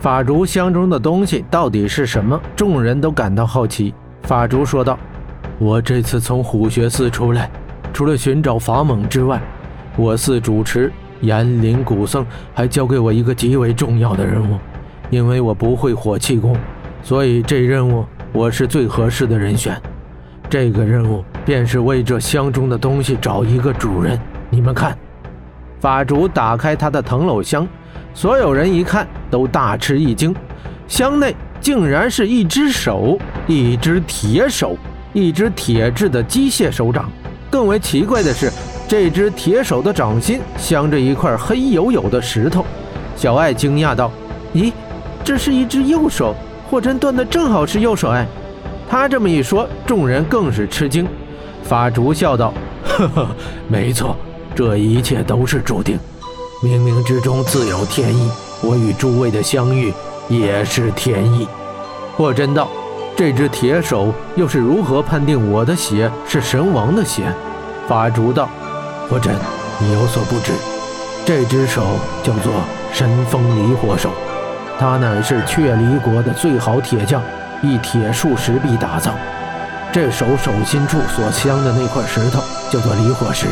法竹箱中的东西到底是什么？众人都感到好奇。法竹说道：“我这次从虎穴寺出来，除了寻找法猛之外，我寺主持岩林古僧还交给我一个极为重要的任务。因为我不会火气功，所以这任务我是最合适的人选。这个任务便是为这箱中的东西找一个主人。你们看。”法竹打开他的藤篓箱，所有人一看都大吃一惊，箱内竟然是一只手，一只铁手，一只铁制的机械手掌。更为奇怪的是，这只铁手的掌心镶着一块黑黝黝的石头。小爱惊讶道：“咦，这是一只右手，霍真断的正好是右手哎。”他这么一说，众人更是吃惊。法主笑道：“呵呵，没错。”这一切都是注定，冥冥之中自有天意。我与诸位的相遇也是天意。霍真道：“这只铁手又是如何判定我的血是神王的血？”法主道：“霍真，你有所不知，这只手叫做神风离火手，它乃是雀离国的最好铁匠以铁树石壁打造。这手手心处所镶的那块石头叫做离火石。”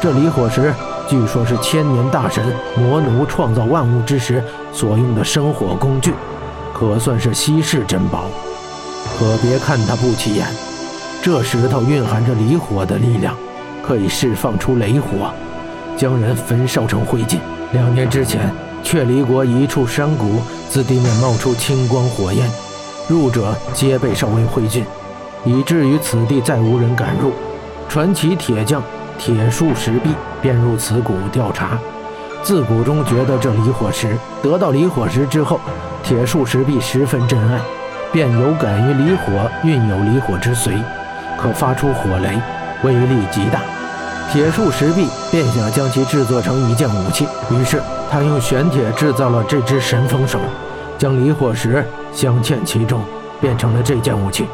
这离火石据说是千年大神魔奴创造万物之时所用的生火工具，可算是稀世珍宝。可别看它不起眼，这石头蕴含着离火的力量，可以释放出雷火，将人焚烧成灰烬。两年之前，却离国一处山谷自地面冒出青光火焰，入者皆被烧为灰烬，以至于此地再无人敢入。传奇铁匠。铁树石壁便入此谷调查，自谷中觉得这离火石，得到离火石之后，铁树石壁十分珍爱，便有感于离火运有离火之髓，可发出火雷，威力极大。铁树石壁便想将其制作成一件武器，于是他用玄铁制造了这只神风手，将离火石镶嵌其中，变成了这件武器。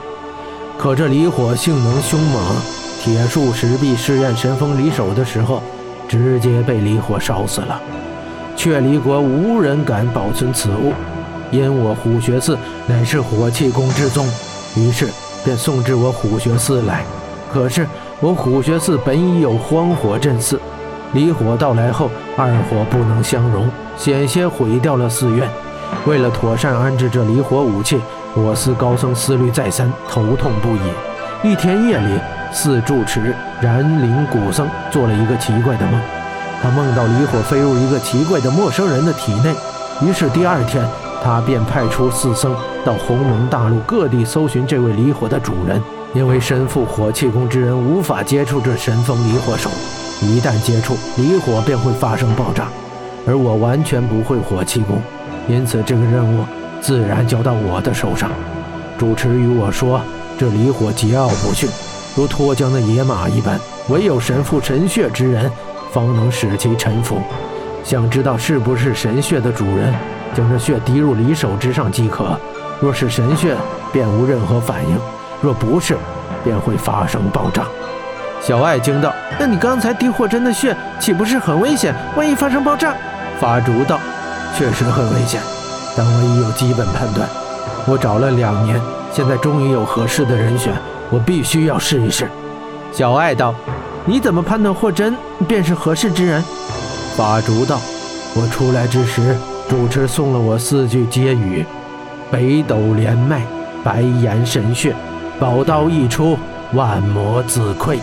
可这离火性能凶猛。铁树石壁试验神风离手的时候，直接被离火烧死了。却离国无人敢保存此物，因我虎穴寺乃是火气功之宗，于是便送至我虎穴寺来。可是我虎穴寺本已有荒火镇寺，离火到来后，二火不能相容，险些毁掉了寺院。为了妥善安置这离火武器，我司高僧思虑再三，头痛不已。一天夜里。四住持燃灵古僧做了一个奇怪的梦，他梦到离火飞入一个奇怪的陌生人的体内，于是第二天他便派出四僧到鸿蒙大陆各地搜寻这位离火的主人。因为身负火气功之人无法接触这神风离火手，一旦接触离火便会发生爆炸，而我完全不会火气功，因此这个任务自然交到我的手上。主持与我说，这离火桀骜不驯。如脱缰的野马一般，唯有神父神血之人，方能使其臣服。想知道是不是神血的主人，将这血滴入离手之上即可。若是神血，便无任何反应；若不是，便会发生爆炸。小爱惊道：“那你刚才滴霍真的血，岂不是很危险？万一发生爆炸？”法竹道：“确实很危险，但我已有基本判断。我找了两年，现在终于有合适的人选。”我必须要试一试。小爱道：“你怎么判断霍真便是合适之人？”法竹道：“我出来之时，主持送了我四句接语：北斗连脉，白岩神穴，宝刀一出，万魔自溃。”